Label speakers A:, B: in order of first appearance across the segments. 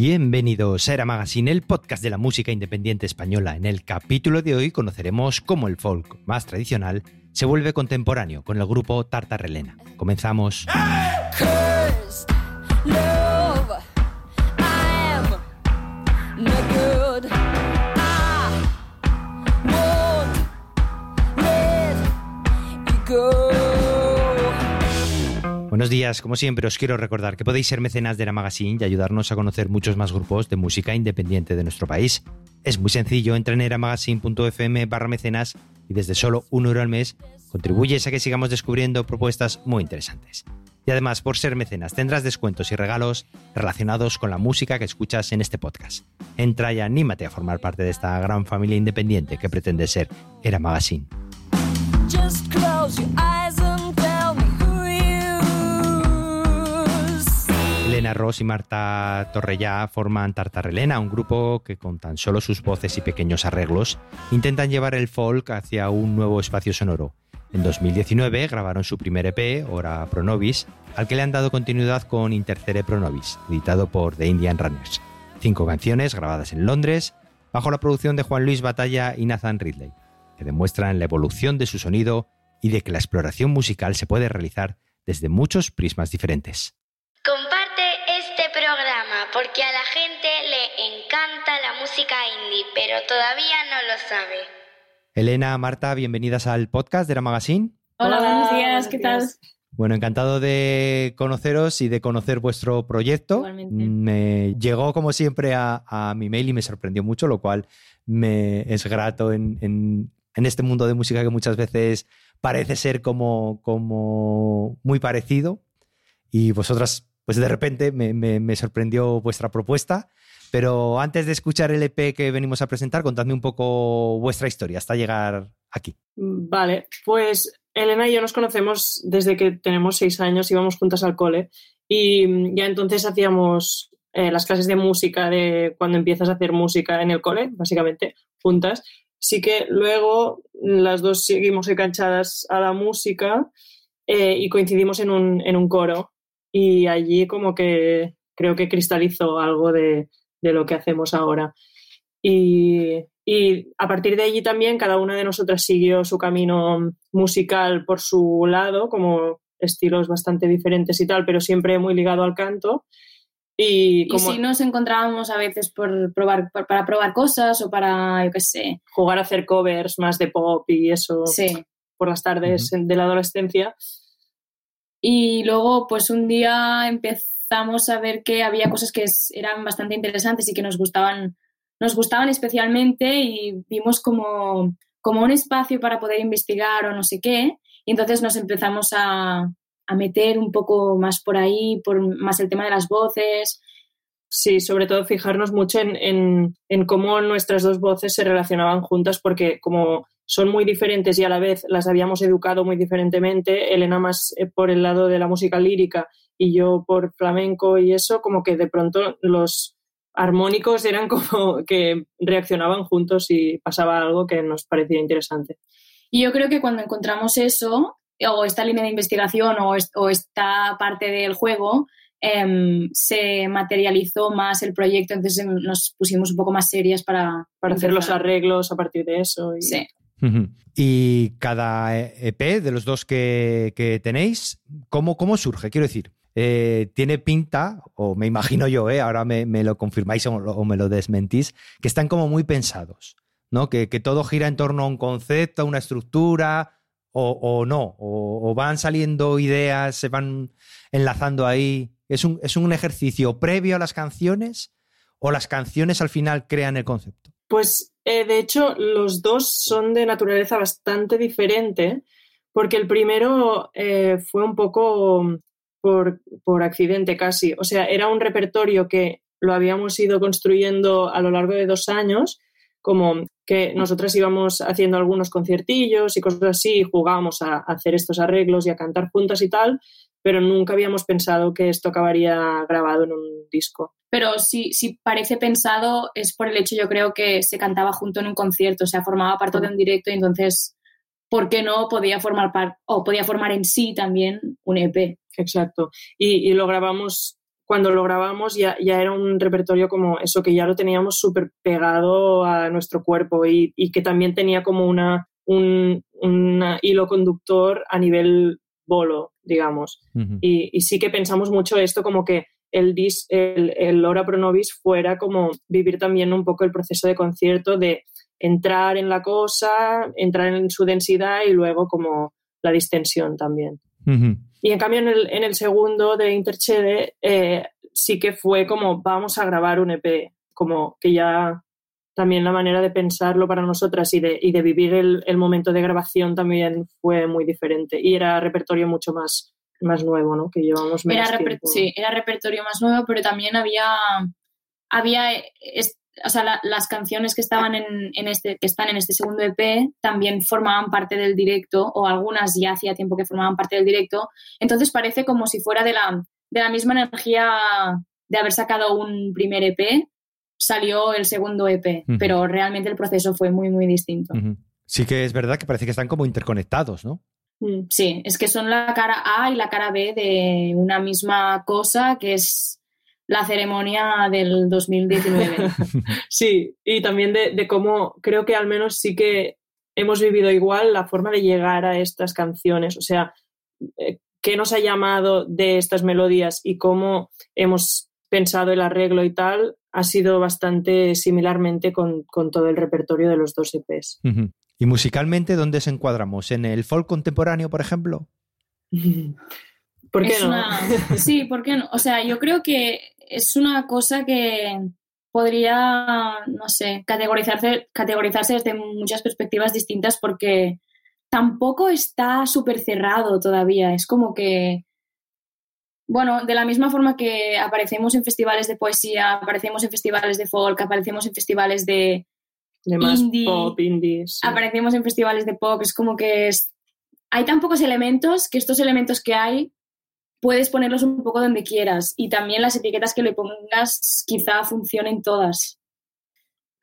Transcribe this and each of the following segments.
A: Bienvenidos a Era Magazine, el podcast de la música independiente española. En el capítulo de hoy conoceremos cómo el folk más tradicional se vuelve contemporáneo con el grupo Tartarelena. Comenzamos. Buenos días, como siempre os quiero recordar que podéis ser mecenas de la magazine y ayudarnos a conocer muchos más grupos de música independiente de nuestro país. Es muy sencillo, entra en eramagazine.fm barra mecenas y desde solo un euro al mes contribuyes a que sigamos descubriendo propuestas muy interesantes. Y además, por ser mecenas, tendrás descuentos y regalos relacionados con la música que escuchas en este podcast. Entra y anímate a formar parte de esta gran familia independiente que pretende ser Era Magazine. Elena Ross y Marta Torrellá forman Tartarelena, un grupo que con tan solo sus voces y pequeños arreglos intentan llevar el folk hacia un nuevo espacio sonoro. En 2019 grabaron su primer EP, Ora Pronovis, al que le han dado continuidad con Intercere Pronovis, editado por The Indian Runners. Cinco canciones grabadas en Londres, bajo la producción de Juan Luis Batalla y Nathan Ridley, que demuestran la evolución de su sonido y de que la exploración musical se puede realizar desde muchos prismas diferentes
B: porque a la gente le encanta la música indie, pero todavía no lo sabe.
A: Elena, Marta, bienvenidas al podcast de la Magazine.
C: Hola, buenos días, ¿qué tal?
A: Bueno, encantado de conoceros y de conocer vuestro proyecto. Me llegó, como siempre, a, mi mail y me sorprendió mucho, lo cual me es grato en, en, este mundo de música que muchas veces parece ser como, como muy parecido. Y vosotras pues de repente me, sorprendió vuestra propuesta. Pero antes de escuchar el EP que venimos a presentar, contadme un poco vuestra historia hasta llegar aquí.
C: Vale, pues Elena y yo nos conocemos desde que tenemos seis años, íbamos juntas al cole y ya entonces hacíamos eh, las clases de música de cuando empiezas a hacer música en el cole, básicamente, juntas. Sí que luego las dos seguimos enganchadas a la música eh, y coincidimos en un, en un coro y allí como que creo que cristalizó algo de, lo que hacemos ahora. Y, a partir de allí también cada una de nosotras siguió su camino musical por su lado, como estilos bastante diferentes y tal, pero siempre muy ligado al canto. Y,
D: como... si nos encontrábamos a veces por probar, para probar cosas o para, yo qué sé.
C: Jugar a hacer covers más de pop y eso por las tardes de la adolescencia.
D: Y luego, pues un día empezamos a ver que había cosas que eran bastante interesantes y que nos gustaban, nos gustaban especialmente y vimos como, como un espacio para poder investigar o no sé qué. Y entonces nos empezamos a, a meter un poco más por ahí, por más el tema de las voces.
C: Sí, sobre todo fijarnos mucho en, en, en cómo nuestras dos voces se relacionaban juntas, porque como son muy diferentes y a la vez las habíamos educado muy diferentemente, Elena más eh, por el lado de la música lírica y yo por flamenco y eso, como que de pronto los armónicos eran como que reaccionaban juntos y pasaba algo que nos parecía interesante.
D: Y yo creo que cuando encontramos eso, o esta línea de investigación o, esta parte del juego, em, se materializó más el proyecto, entonces nos pusimos un poco más serias para...
C: Para hacer los arreglos a partir de eso. Y...
D: Sí.
A: Y cada EP de los dos que, tenéis, ¿cómo, ¿cómo, surge? Quiero decir, eh, tiene pinta, o me imagino yo, eh, ahora me, lo confirmáis o, me lo desmentís, que están como muy pensados, ¿no? Que, todo gira en torno a un concepto, a una estructura, o, no, o, van saliendo ideas, se van enlazando ahí. ¿Es un, ¿Es un ejercicio previo a las canciones o las canciones al final crean el concepto?
C: Pues eh, de hecho, los dos son de naturaleza bastante diferente, porque el primero eh, fue un poco por, por accidente casi. O sea, era un repertorio que lo habíamos ido construyendo a lo largo de dos años, como que nosotras íbamos haciendo algunos conciertillos y cosas así, jugábamos a, hacer estos arreglos y a cantar juntas y tal, pero nunca habíamos pensado que esto acabaría grabado en un disco.
D: Pero si, si parece pensado es por el hecho, yo creo, que se cantaba junto en un concierto, o sea, formaba parte de un directo y entonces, ¿por qué no podía formar parte o podía formar en sí también un EP?
C: Exacto. Y, y lo grabamos cuando lo grabamos ya, ya, era un repertorio como eso, que ya lo teníamos súper pegado a nuestro cuerpo y, y, que también tenía como una, un hilo conductor a nivel bolo, digamos. Uh -huh. y, y, sí que pensamos mucho esto como que el, dis, el, el Hora Pronovis fuera como vivir también un poco el proceso de concierto, de entrar en la cosa, entrar en su densidad y luego como la distensión también. Uh -huh. Y en cambio en el, en el segundo de Interchede eh, sí que fue como vamos a grabar un EP, como que ya también la manera de pensarlo para nosotras y de, y de vivir el, el, momento de grabación también fue muy diferente y era repertorio mucho más, más nuevo, ¿no? Que llevamos menos
D: era
C: tiempo.
D: Sí, era repertorio más nuevo, pero también había, había o sea, la, las canciones que estaban en, en, este, que están en este segundo EP también formaban parte del directo, o algunas ya hacía tiempo que formaban parte del directo. Entonces parece como si fuera de la, de la misma energía de haber sacado un primer EP, salió el segundo EP, uh -huh. pero realmente el proceso fue muy, muy distinto. Uh
A: -huh. Sí que es verdad que parece que están como interconectados, ¿no?
D: Mm, sí, es que son la cara A y la cara B de una misma cosa que es la ceremonia del 2019.
C: sí, y también de, de, cómo creo que al menos sí que hemos vivido igual la forma de llegar a estas canciones, o sea, eh, qué nos ha llamado de estas melodías y cómo hemos pensado el arreglo y tal, ha sido bastante similarmente con, con todo el repertorio de los dos EPs.
A: Uh -huh. ¿Y musicalmente dónde se encuadramos? ¿En el folk contemporáneo, por ejemplo?
C: ¿Por qué
D: es
C: no?
D: Una... Sí, ¿por qué no? O sea, yo creo que es una cosa que podría, no sé, categorizarse, categorizarse desde muchas perspectivas distintas porque tampoco está súper cerrado todavía. Es como que, bueno, de la misma forma que aparecemos en festivales de poesía, aparecemos en festivales de folk, aparecemos en festivales de,
C: de más indie, pop, indies.
D: Sí. Aparecemos en festivales de pop, es como que es, hay tan pocos elementos que estos elementos que hay puedes ponerlos un poco donde quieras y también las etiquetas que le pongas quizá funcionen todas.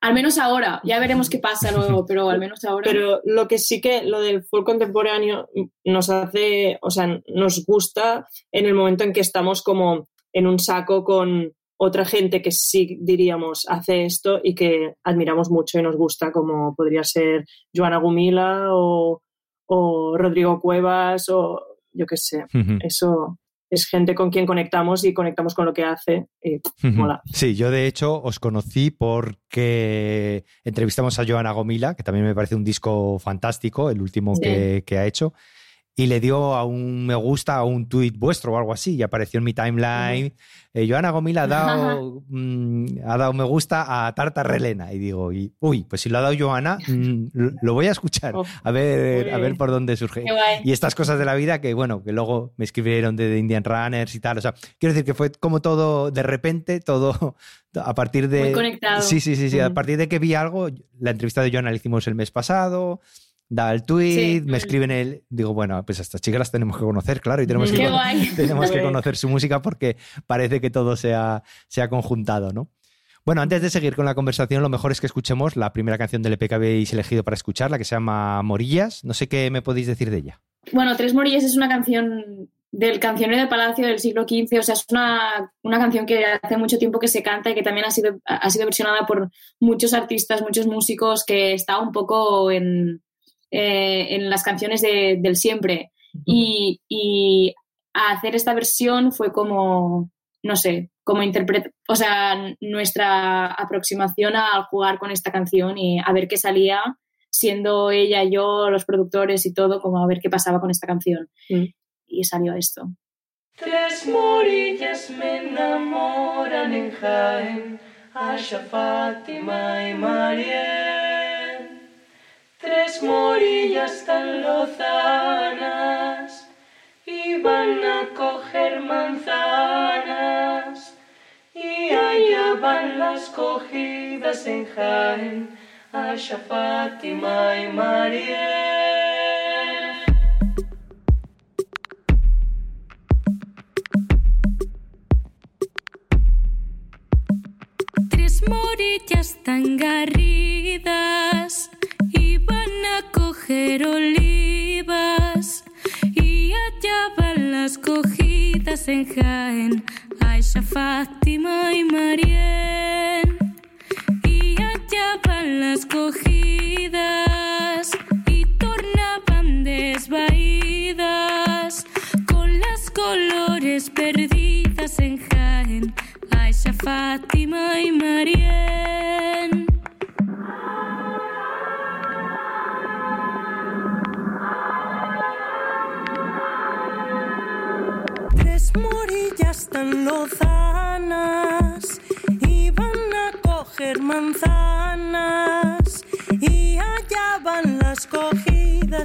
D: Al menos ahora, ya veremos qué pasa luego, pero al menos ahora.
C: Pero lo que sí que lo del folk contemporáneo nos hace, o sea, nos gusta en el momento en que estamos como en un saco con otra gente que sí diríamos hace esto y que admiramos mucho y nos gusta, como podría ser Joana Gumila o, o Rodrigo Cuevas o yo qué sé. Uh -huh. Eso es gente con quien conectamos y conectamos con lo que hace y -huh. mola.
A: Sí, yo de hecho os conocí porque entrevistamos a Joana Gomila, que también me parece un disco fantástico, el último sí. que, que, ha hecho, y le dio a un me gusta a un tuit vuestro o algo así, y apareció en mi timeline. Uh -huh. eh, Joana Gomila ha dado, mm, ha dado me gusta a Tarta Relena, y digo, y, uy, pues si lo ha dado Joana, mm, lo voy a escuchar, oh, a, ver, a ver por dónde surge. Y estas cosas de la vida que, bueno, que luego me escribieron de, de Indian Runners y tal, o sea, quiero decir que fue como todo de repente, todo a partir de...
D: Muy conectado.
A: Sí, sí, sí, sí, a partir de que vi algo, la entrevista de Joana la hicimos el mes pasado, da el tweet, sí. me escriben el. Digo, bueno, pues a estas chicas las tenemos que conocer, claro, y tenemos, que, tenemos que conocer su música porque parece que todo se ha, se ha conjuntado, ¿no? Bueno, antes de seguir con la conversación, lo mejor es que escuchemos la primera canción del EP que habéis elegido para escuchar, la que se llama Morillas. No sé qué me podéis decir de ella.
D: Bueno, Tres Morillas es una canción del cancionero del Palacio del siglo XV, o sea, es una, una, canción que hace mucho tiempo que se canta y que también ha sido, ha sido versionada por muchos artistas, muchos músicos, que está un poco en, eh, en las canciones de, del siempre. Y, y, hacer esta versión fue como, no sé, como interpretar, o sea, nuestra aproximación al jugar con esta canción y a ver qué salía, siendo ella y yo, los productores y todo, como a ver qué pasaba con esta canción. -huh. Y salió esto.
E: Tres morillas me enamoran en Jaén, Asha, Fátima y Mariel. Tres morillas tan lozanas iban a coger manzanas y allá van las cogidas en Jaén, Asha, Fátima y María.
F: Tres morillas tan garridas y allá van las cogidas en Jaén, Aisha, Fátima y Marién. Y allá van las cogidas y tornaban desvaídas con las colores perdidas en Jaén, Aisha, Fátima y Marién.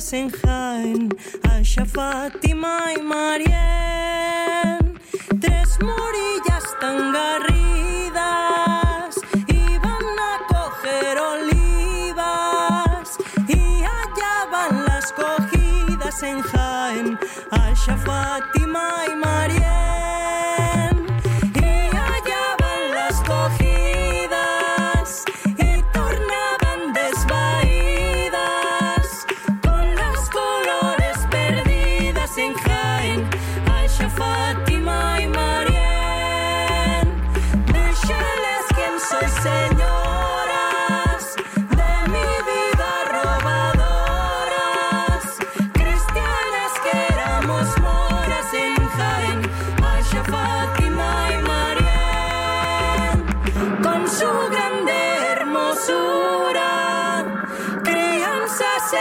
G: En Jaén, Aisha, Fátima y Marién. Tres morillas tan garridas iban a coger olivas y allá van las cogidas en Jaén, Aisha, Fátima y Marién.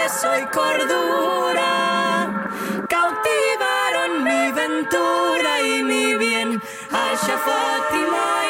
G: Crianzas, eso y cordura, cautivaron mi ventura y mi bien, Aisha, Fátima y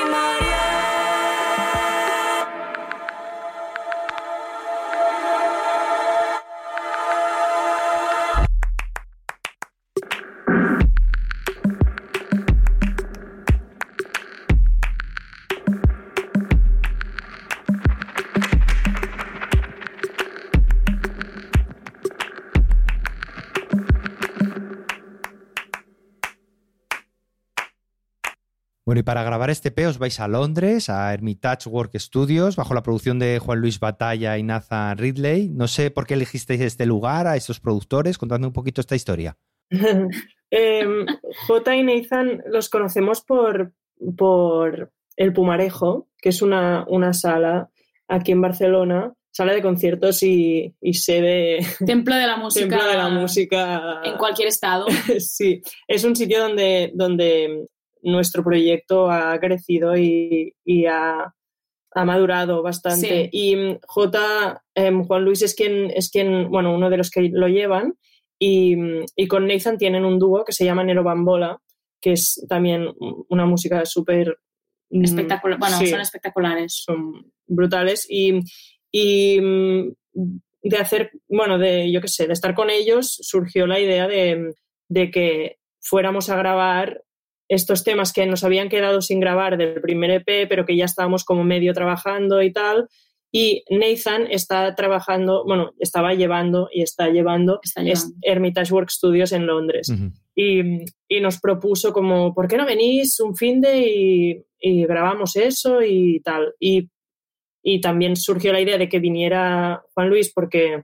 A: Bueno, y para grabar este P os vais a Londres, a Hermitage Work Studios, bajo la producción de Juan Luis Batalla y Nathan Ridley. No sé por qué elegisteis este lugar, a estos productores. Contadme un poquito esta historia.
C: Em, J y Nathan los conocemos por, por El Pumarejo, que es una, una sala aquí en Barcelona, sala de conciertos y, y sede
D: Templo de la música.
C: templo de la música.
D: En cualquier estado.
C: Sí, es un sitio donde, donde nuestro proyecto ha crecido y, y ha, ha madurado bastante.
D: Sí.
C: Y mm, J, em, Juan Luis es quien, es quien, bueno, uno de los que lo llevan. Y, mm, y con Nathan tienen un dúo que se llama Nero Bambola, que es también una música súper... mm,
D: Espectacular. Bueno,
C: sí,
D: son espectaculares.
C: son brutales. Y, y de hacer, bueno, de, yo qué sé, de estar con ellos, surgió la idea de, de que fuéramos a grabar estos temas que nos habían quedado sin grabar del primer EP, pero que ya estábamos como medio trabajando y tal. Y Nathan está trabajando, bueno, estaba llevando y está llevando,
D: Está
C: es
D: llevando.
C: Hermitage Work Studios en Londres.
A: Ujú.
C: Y, y nos propuso como, ¿por qué no venís un fin de y, y grabamos eso y tal? Y, y también surgió la idea de que viniera Juan Luis porque,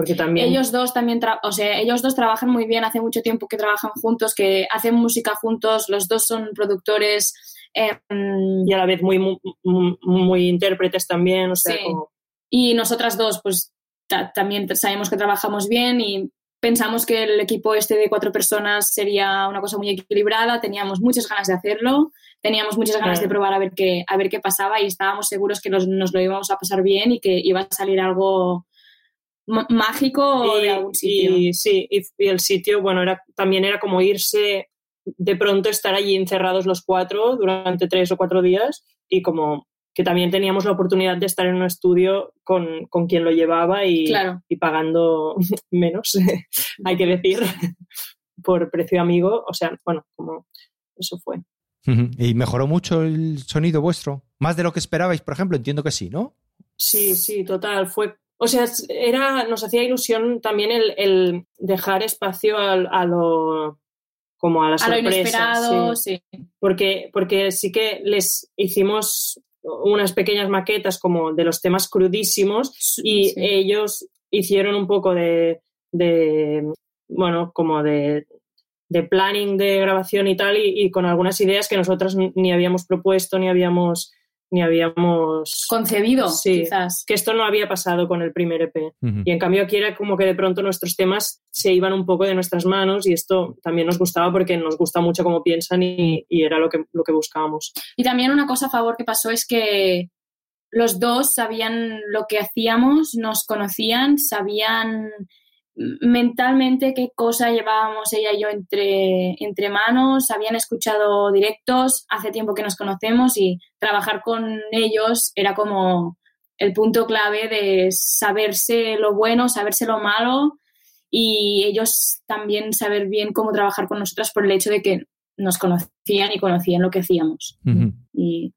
C: porque también...
D: Ellos dos también, o sea, ellos dos trabajan muy bien, hace mucho tiempo que trabajan juntos, que hacen música juntos, los dos son productores. em,
C: y a la vez muy, muy, muy intérpretes también, o sea,
D: Sí.
C: como...
D: y nosotras dos, pues ta- también sabemos que trabajamos bien y pensamos que el equipo este de cuatro personas sería una cosa muy equilibrada, teníamos muchas ganas de hacerlo, teníamos muchas ganas
C: Claro.
D: de probar a ver qué, a ver qué pasaba y estábamos seguros que nos, nos lo íbamos a pasar bien y que iba a salir algo mágico
C: y,
D: de algún sitio.
C: y sí, y, y el sitio, bueno, era, también era como irse, de pronto estar allí encerrados los cuatro durante tres o cuatro días y como que también teníamos la oportunidad de estar en un estudio con, con quien lo llevaba y,
D: Claro.
C: y pagando menos, hay que decir. por precio amigo, o sea, bueno, como eso fue.
A: ¿Y mejoró mucho el sonido vuestro? ¿Más de lo que esperabais, por ejemplo? Entiendo que sí, ¿no?
C: Sí, sí, total. Fue, o sea, era, nos hacía ilusión también el, el dejar espacio al- a, lo como a la
D: A lo
C: sorpresa.
D: inesperado,
C: sí.
D: sí.
C: Porque, porque sí que les hicimos unas pequeñas maquetas como de los temas crudísimos y
D: Sí.
C: ellos hicieron un poco de, de, bueno, como de, de planning de grabación y tal, y, y con algunas ideas que nosotros ni habíamos propuesto, ni habíamos, ni habíamos
D: Concebido,
C: Sí.
D: quizás.
C: que esto no había pasado con el primer EP.
A: Ujú.
C: Y en cambio aquí era como que de pronto nuestros temas se iban un poco de nuestras manos y esto también nos gustaba porque nos gusta mucho cómo piensan y, y era lo que, lo que buscábamos.
D: Y también una cosa a favor que pasó es que los dos sabían lo que hacíamos, nos conocían, sabían mentalmente qué cosa llevábamos ella y yo entre, entre manos, habían escuchado directos, hace tiempo que nos conocemos y trabajar con ellos era como el punto clave de saberse lo bueno, saberse lo malo y ellos también saber bien cómo trabajar con nosotras por el hecho de que nos conocían y conocían lo que hacíamos. Y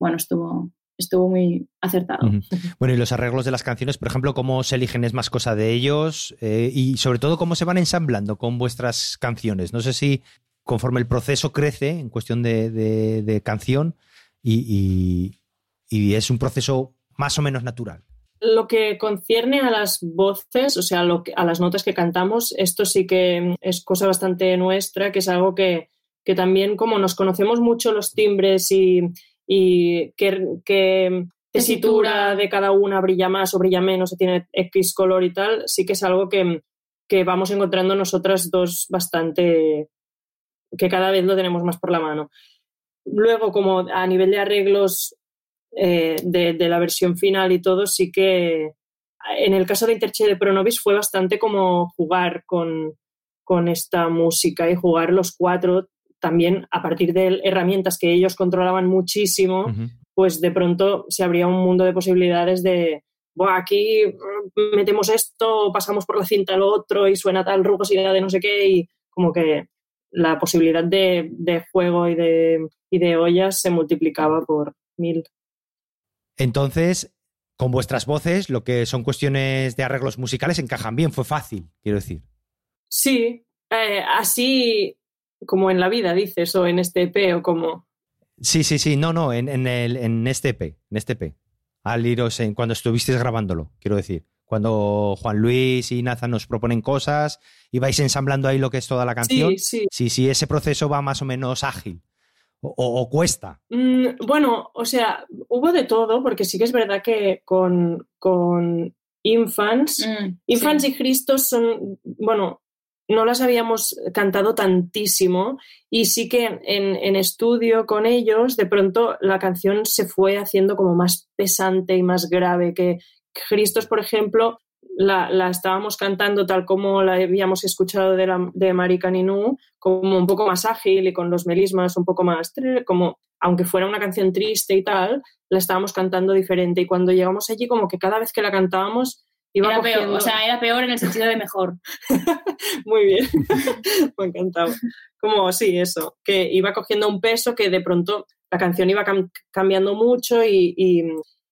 D: bueno, estuvo, estuvo muy acertado.
A: Bueno, y los arreglos de las canciones, por ejemplo, cómo se eligen es más cosa de ellos eh, y sobre todo cómo se van ensamblando con vuestras canciones. No sé si conforme el proceso crece en cuestión de, de- de canción y, y- y es un proceso más o menos natural.
C: Lo que concierne a las voces, o sea, lo que- a las notas que cantamos, esto sí que es cosa bastante nuestra, que es algo que, que también como nos conocemos mucho los timbres y, y qué, qué tesitura de cada una brilla más o brilla menos, o tiene X color y tal, sí que es algo que, que vamos encontrando nosotras dos bastante, que cada vez lo tenemos más por la mano. Luego, como a nivel de arreglos eh, de, de la versión final y todo, sí que en el caso de Interche de Pronovis fue bastante como jugar con, con esta música y jugar los cuatro también a partir de herramientas que ellos controlaban muchísimo, pues de pronto se abría un mundo de posibilidades de, "Buah, aquí mm, metemos esto, pasamos por la cinta lo otro y suena tal rugosidad de no sé qué y como que la posibilidad de, de juego y de, y de ollas se multiplicaba por mil.
A: Entonces, con vuestras voces, lo que son cuestiones de arreglos musicales encajan bien, fue fácil, quiero decir.
C: Sí, eh, así como en la vida dices, o en este EP, o como...
A: Sí, sí, sí, no, no, en, en el, en este EP, en este EP. Al iros en, cuando estuvisteis grabándolo, quiero decir. Cuando Juan Luis y Nathan nos proponen cosas y vais ensamblando ahí lo que es toda la canción.
C: Sí, sí.
A: Sí, sí, ese proceso va más o menos ágil. O, cuesta.
C: Mm, bueno, o sea, hubo de todo, porque sí que es verdad que con, con Infants,
D: Mm,
C: Infants
D: sí.
C: y Cristos son, bueno, no las habíamos cantado tantísimo y sí que en, en estudio con ellos de pronto la canción se fue haciendo como más pesante y más grave que Cristos, por ejemplo, la, la estábamos cantando tal como la habíamos escuchado de, de Marika Ninu, como un poco más ágil y con los melismas un poco más, como aunque fuera una canción triste y tal, la estábamos cantando diferente. Y cuando llegamos allí como que cada vez que la cantábamos iba
D: Era peor,
C: cogiendo-
D: o sea, era peor en el sentido de mejor.
C: muy bien, me ha encantado. Como sí, eso, que iba cogiendo un peso que de pronto la canción iba cam- cambiando mucho y, y-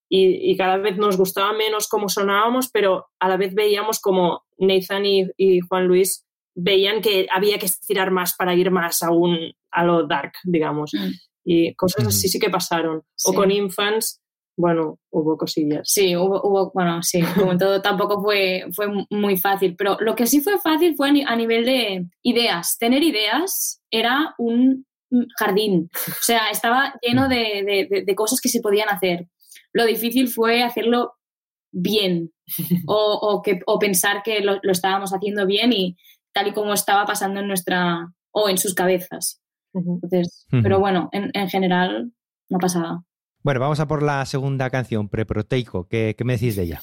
C: y- y cada vez nos gustaba menos cómo sonábamos, pero a la vez veíamos como Nathan y, y Juan Luis veían que había que estirar más para ir más aún a lo dark, digamos.
D: Mm.
C: Y cosas así sí que pasaron. O
D: Sí.
C: con Infants, bueno, hubo cosillas.
D: Sí, hubo, hubo- bueno, sí, como en todo tampoco fue, fue muy fácil, pero lo que sí fue fácil fue a, ni- a nivel de ideas. Tener ideas era un jardín, o sea, estaba lleno de, de- de- de cosas que se podían hacer. Lo difícil fue hacerlo bien o, o que, o pensar que lo, lo estábamos haciendo bien y tal y como estaba pasando en nuestra o en sus cabezas. Entonces, pero bueno, en, en general no pasaba.
A: Bueno, vamos a por la segunda canción, Preproteico. ¿Qué, qué me decís de ella?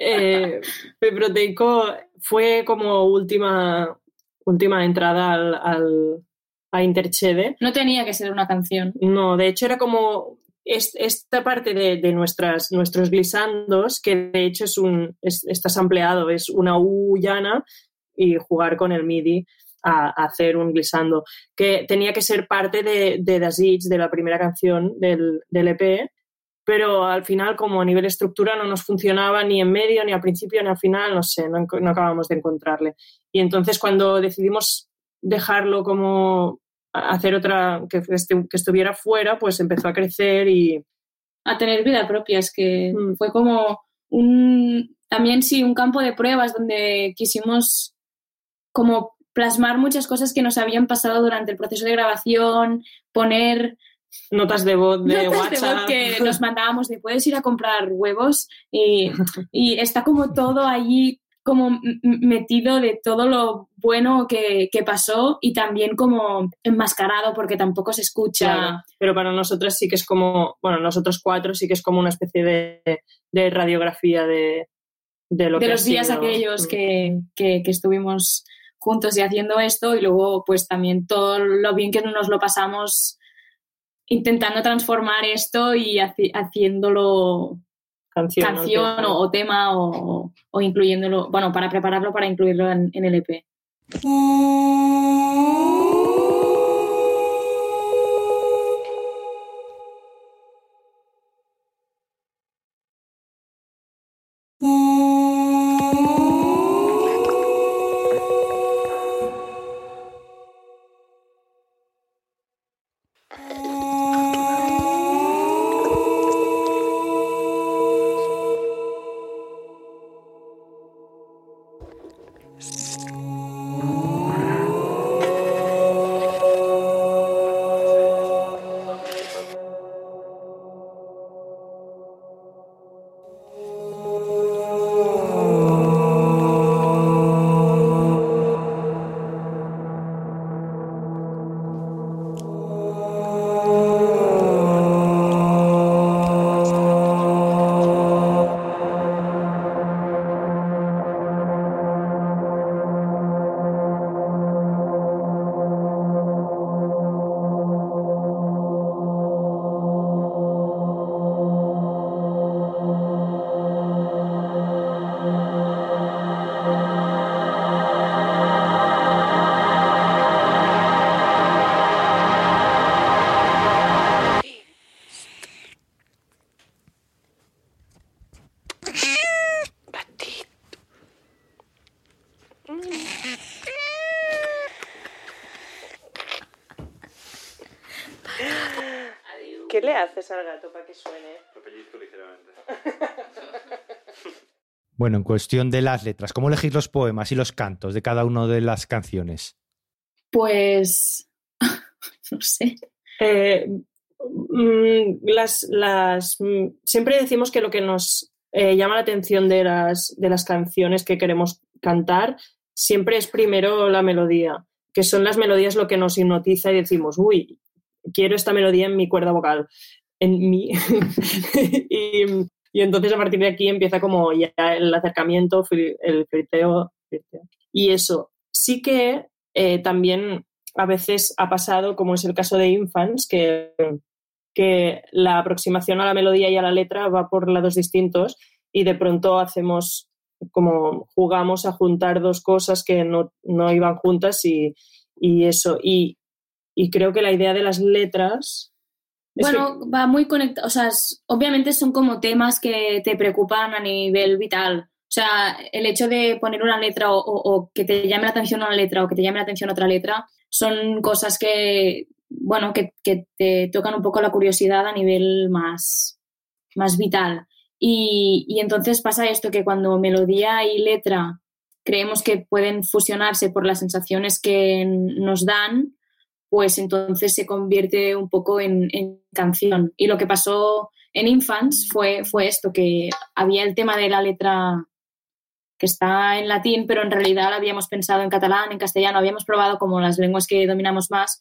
C: eh, Proteico fue como última, última entrada al, al- a Interchede.
D: No tenía que ser una canción.
C: No, de hecho era como es- esta parte de, de nuestras, nuestros glisandos, que de hecho es un, es- está sampleado, es una U llana y jugar con el MIDI. A, a hacer un glissando, que tenía que ser parte de, de Desig, de la primera canción del, del EP, pero al final como a nivel estructura no nos funcionaba ni en medio, ni al principio, ni al final, no sé, no, no acabamos de encontrarle. Y entonces cuando decidimos dejarlo como hacer otra, que, estu- que estuviera fuera, pues empezó a crecer y
D: a tener vida propia. Es que
C: Mm.
D: fue como un, también sí, un campo de pruebas donde quisimos como plasmar muchas cosas que nos habían pasado durante el proceso de grabación, poner
C: notas de voz de
D: notas de voz que nos mandábamos de puedes ir a comprar huevos y, y está como todo allí como metido de todo lo bueno que, que pasó y también como enmascarado porque tampoco se escucha.
C: Claro, pero para nosotras sí que es como, bueno, nosotros cuatro sí que es como una especie de, de radiografía de, de lo
D: de
C: que
D: los días
C: sido.
D: aquellos
C: Mm.
D: que, que- que estuvimos juntos y haciendo esto y luego pues también todo lo bien que nos lo pasamos intentando transformar esto y haci- haciéndolo
C: canción,
D: o, o tema o, o incluyéndolo, bueno, para prepararlo para incluirlo en, en el EP.
C: ¿Qué le haces al gato para que suene?
A: Bueno, en cuestión de las letras, ¿cómo elegís los poemas y los cantos de cada una de las canciones?
D: Pues, no sé.
C: Eh, mm, las, las, mm, siempre decimos que lo que nos eh, llama la atención de las, de las canciones que queremos cantar siempre es primero la melodía, que son las melodías lo que nos hipnotiza y decimos, uy, quiero esta melodía en mi cuerda vocal, en mí. y, y entonces a partir de aquí empieza como ya el acercamiento, el friteo. Y eso sí que eh, también a veces ha pasado, como es el caso de Infants, que, que la aproximación a la melodía y a la letra va por lados distintos y de pronto hacemos como jugamos a juntar dos cosas que no, no iban juntas y, y eso. Y, y creo que la idea de las letras...
D: Bueno, va muy conectado, o sea, es- obviamente son como temas que te preocupan a nivel vital. O sea, el hecho de poner una letra o, o- o que te llame la atención una letra o que te llame la atención otra letra son cosas que, bueno, que, que te tocan un poco la curiosidad a nivel más, más vital. Y, y entonces pasa esto, que cuando melodía y letra creemos que pueden fusionarse por las sensaciones que nos dan, pues entonces se convierte un poco en, en canción. Y lo que pasó en Infants fue, fue esto, que había el tema de la letra que está en latín, pero en realidad la habíamos pensado en catalán, en castellano, habíamos probado como las lenguas que dominamos más.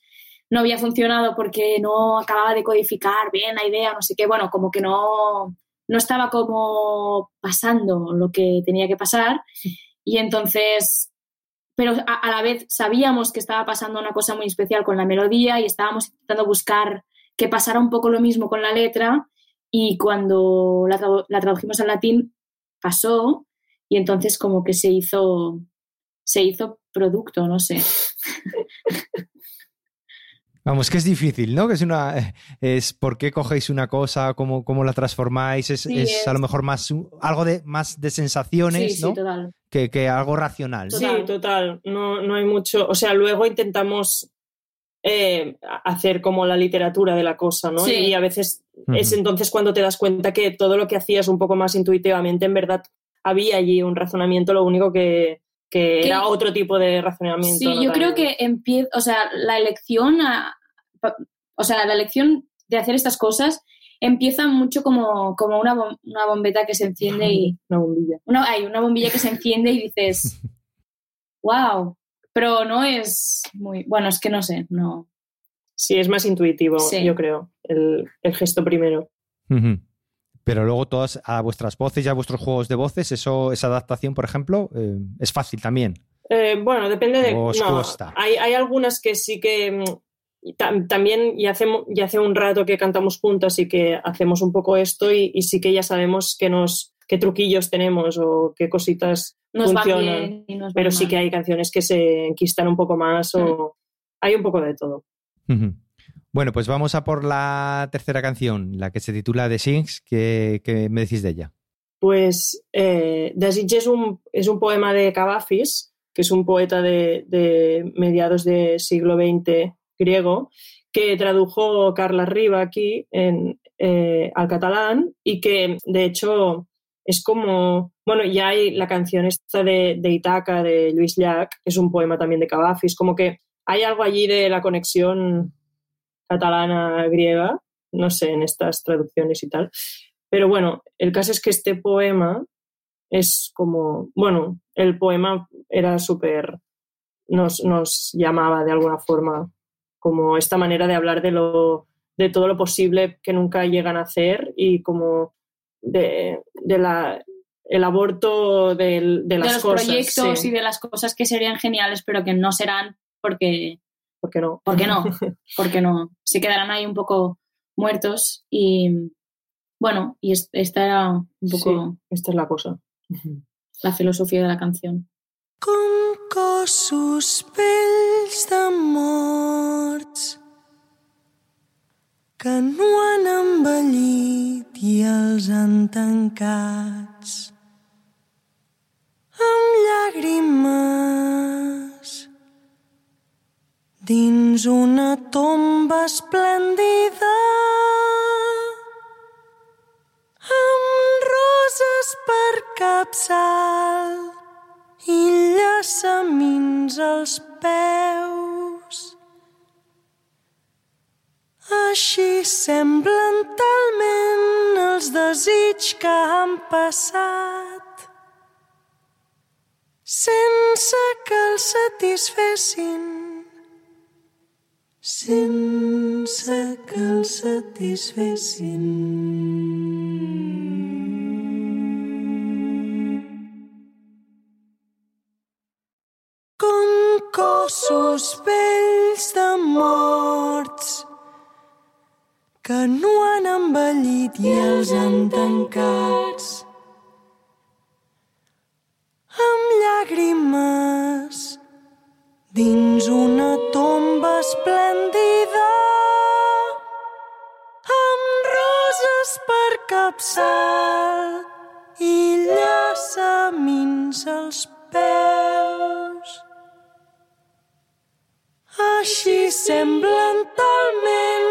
D: No había funcionado porque no acababa de codificar bien la idea, no sé qué, bueno, como que no, no estaba como pasando lo que tenía que pasar. Y entonces pero a, la vez sabíamos que estaba pasando una cosa muy especial con la melodía y estábamos intentando buscar que pasara un poco lo mismo con la letra y cuando la, la tradujimos al latín pasó y entonces como que se hizo se hizo producto, no sé.
A: Vamos, que es difícil, ¿no? Que es una. Es por qué cogéis una cosa, cómo, cómo la transformáis. Es,
D: Sí,
A: es
D: es-
A: a lo mejor más algo de más de sensaciones,
D: sí,
A: ¿no?
D: sí, total.
A: que, que algo racional. ¿no?
C: Sí, total. No, no hay mucho. O sea, luego intentamos eh, hacer como la literatura de la cosa, ¿no?
D: Sí.
C: Y a veces es entonces cuando te das cuenta que todo lo que hacías un poco más intuitivamente, en verdad había allí un razonamiento, lo único que, que
D: Que-
C: era otro tipo de razonamiento.
D: Sí,
C: ¿no?
D: yo creo que empieza, o sea, la elección, a- o sea, la elección de hacer estas cosas empieza mucho como, como una, bom- una bombeta que se enciende y
C: Una bombilla.
D: una, hay una bombilla que se enciende y dices, wow, pero no es muy, bueno, es que no sé, no.
C: Sí, es más intuitivo,
D: Sí.
C: yo creo, el, el gesto primero.
A: Pero luego todas a vuestras voces y a vuestros juegos de voces, eso, esa adaptación, por ejemplo, eh, es fácil también.
C: Eh, bueno, depende de.
A: Os
C: no,
A: cuesta.
C: hay, hay algunas que sí que. Tam- también ya hace, ya hace un rato que cantamos juntas y que hacemos un poco esto y, y sí que ya sabemos qué, nos, qué truquillos tenemos o qué cositas
D: Nos va
C: funcionan.
D: bien y nos va
C: Pero sí
D: mal.
C: que hay canciones que se enquistan un poco más o hay un poco de todo.
A: Bueno, pues vamos a por la tercera canción, la que se titula The Sings. ¿Qué, qué me decís de ella?
C: Pues eh, Desitge es un, es un poema de Cavafis, que es un poeta de, de mediados del siglo XX griego, que tradujo Carla Riba aquí eh, al catalán y que de hecho es como, bueno, ya hay la canción esta de, de Itaca de Luis Llach, que es un poema también de Cavafis, como que hay algo allí de la conexión catalana-griega, no sé, en estas traducciones y tal. Pero bueno, el caso es que este poema es como, bueno, el poema era súper, nos, nos llamaba de alguna forma como esta manera de hablar de, lo, de todo lo posible que nunca llegan a hacer y como de, de la, el aborto de,
D: de
C: las
D: los
C: cosas.
D: proyectos
C: sí.
D: y de las cosas que serían geniales, pero que no serán porque,
C: ¿Por qué no?
D: ¿por qué no? Porque no, se quedarán ahí un poco muertos y bueno, y es- esta era un poco
C: Esta es la cosa.
D: la filosofía de la canción.
G: Com cossos vells de morts que no han envellit i els han tancats amb llàgrimes dins una tomba esplèndida amb roses per capçal i llaçamins als peus. Així semblen talment els desig que han passat sense que els satisfessin sense que els satisfessin. Cossos vells de morts que no han envellit i els han tancats. Amb llàgrimes dins una tomba esplèndida amb roses per capçal semblen talment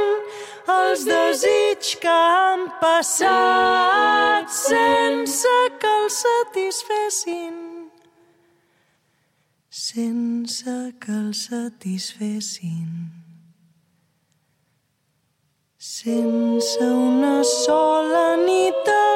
G: els desig que han passat sense que els satisfessin sense que els satisfessin. Sense una sola nit de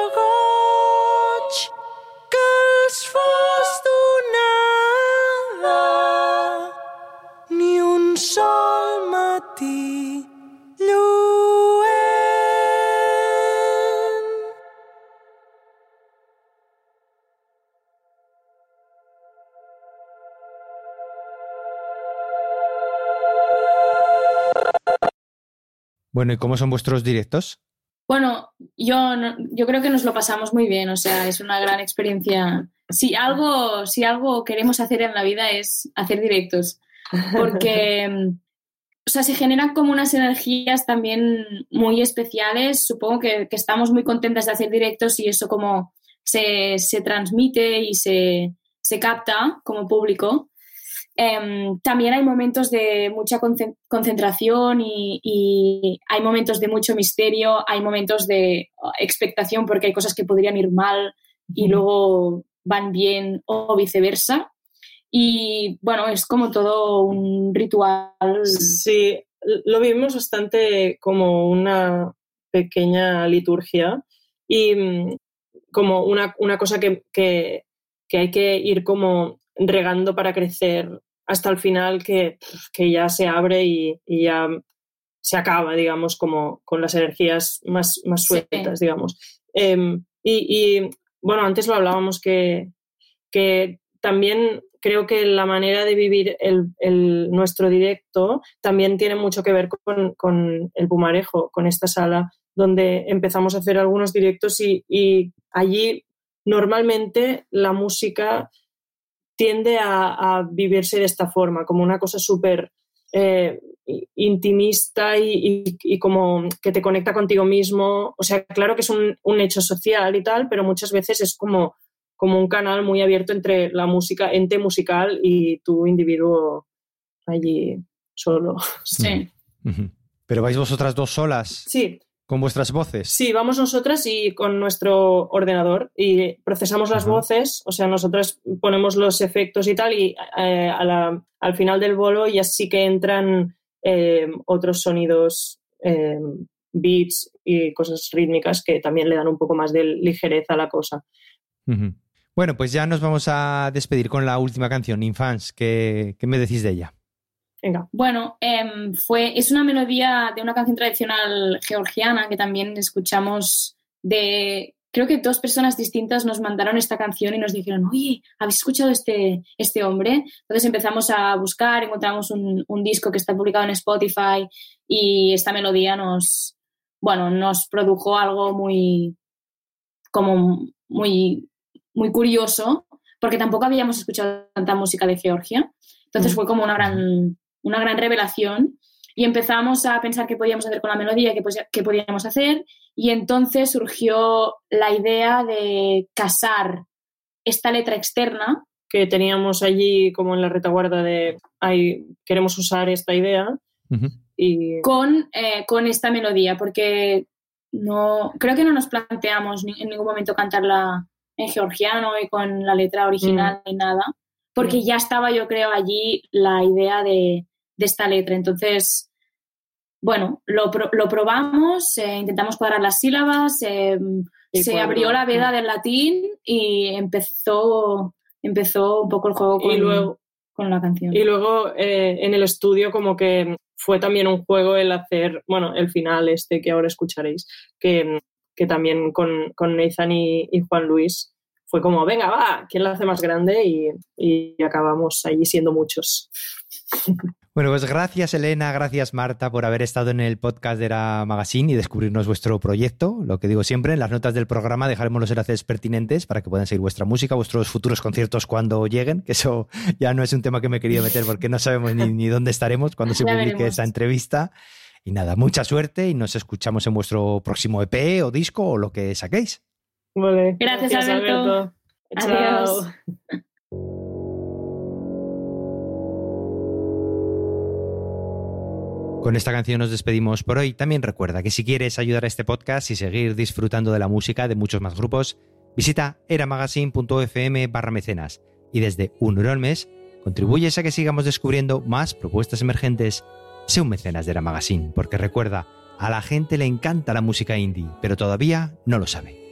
A: Bueno, ¿y cómo son vuestros directos?
D: Bueno, yo, no- yo creo que nos lo pasamos muy bien, o sea, es una gran experiencia si algo, si algo queremos hacer en la vida es hacer directos, porque o sea, se generan como unas energías también muy especiales. Supongo que, que estamos muy contentas de hacer directos y eso como se, se transmite y se, se, capta como público. Um, también hay momentos de mucha concentración y, y, hay momentos de mucho misterio, hay momentos de expectación porque hay cosas que podrían ir mal y luego van bien o viceversa. Y bueno, es como todo un ritual.
C: Sí, lo vimos bastante como una pequeña liturgia y mm, como una, una cosa que, que, que, hay que ir como regando para crecer hasta el final que, que ya se abre y, y, ya se acaba, digamos, como con las energías más, más sueltas, sí. digamos. Eh, y, y, bueno, antes lo hablábamos que, que también creo que la manera de vivir el, el, nuestro directo también tiene mucho que ver con, con, el Pumarejo, con esta sala donde empezamos a hacer algunos directos y, y allí normalmente la música tiende a, a, vivirse de esta forma, como una cosa súper eh, intimista y, y, y, como que te conecta contigo mismo. O sea, claro que es un, un hecho social y tal, pero muchas veces es como como un canal muy abierto entre la música, ente musical y tu individuo allí solo.
D: Sí.
A: ¿Pero vais vosotras dos solas?
C: Sí.
A: ¿Con vuestras voces?
C: Sí, vamos nosotras y con nuestro ordenador y procesamos las Ajá. voces, o sea, nosotras ponemos los efectos y tal y eh, a la, al final del bolo ya sí que entran eh, otros sonidos, eh, beats y cosas rítmicas que también le dan un poco más de ligereza a la cosa.
A: Uh -huh. Bueno, pues ya nos vamos a despedir con la última canción, Infants. ¿Qué, qué me decís de ella?
D: Venga. Bueno, eh, fue, es una melodía de una canción tradicional georgiana que también escuchamos de... Creo que dos personas distintas nos mandaron esta canción y nos dijeron, oye, ¿habéis escuchado este, este hombre? Entonces empezamos a buscar, encontramos un, un disco que está publicado en Spotify y esta melodía nos, bueno, nos produjo algo muy, como muy muy curioso, porque tampoco habíamos escuchado tanta música de Georgia. Entonces fue como una gran, una gran revelación y empezamos a pensar qué podíamos hacer con la melodía, qué, qué podíamos hacer, y entonces surgió la idea de casar esta letra externa.
C: Que teníamos allí como en la retaguarda de, ay, queremos usar esta idea.
A: Uh -huh.
C: y...
D: con, eh, con esta melodía, porque no, creo que no nos planteamos ni, en ningún momento cantarla en georgiano y con la letra original mm. ni nada, porque mm. ya estaba yo creo allí la idea de, de esta letra. Entonces, bueno, lo, lo probamos, eh, intentamos cuadrar las sílabas, eh, se cuadro. abrió la veda del latín y empezó, empezó un poco el juego con,
C: y luego,
D: con la canción.
C: Y luego eh, en el estudio como que fue también un juego el hacer, bueno, el final este que ahora escucharéis, que que también con, con Nathan y, y, Juan Luis fue como, venga, va, ¿quién la hace más grande? Y, y acabamos allí siendo muchos.
A: Bueno, pues gracias Elena, gracias Marta por haber estado en el podcast de la Magazine y descubrirnos vuestro proyecto. Lo que digo siempre, en las notas del programa dejaremos los enlaces pertinentes para que puedan seguir vuestra música, vuestros futuros conciertos cuando lleguen, que eso ya no es un tema que me he querido meter porque no sabemos ni, ni dónde estaremos cuando se publique esa entrevista. Y nada, mucha suerte y nos escuchamos en vuestro próximo EP o disco o lo que saquéis.
C: Vale.
D: Gracias, Gracias Alberto. Alberto.
C: Adiós.
D: Chao.
A: Con esta canción nos despedimos por hoy. También recuerda que si quieres ayudar a este podcast y seguir disfrutando de la música de muchos más grupos, visita eramagazine.fm barra mecenas y desde un euro al mes contribuyes a que sigamos descubriendo más propuestas emergentes. Sé un mecenas de Era Magazine, porque recuerda, a la gente le encanta la música indie, pero todavía no lo sabe.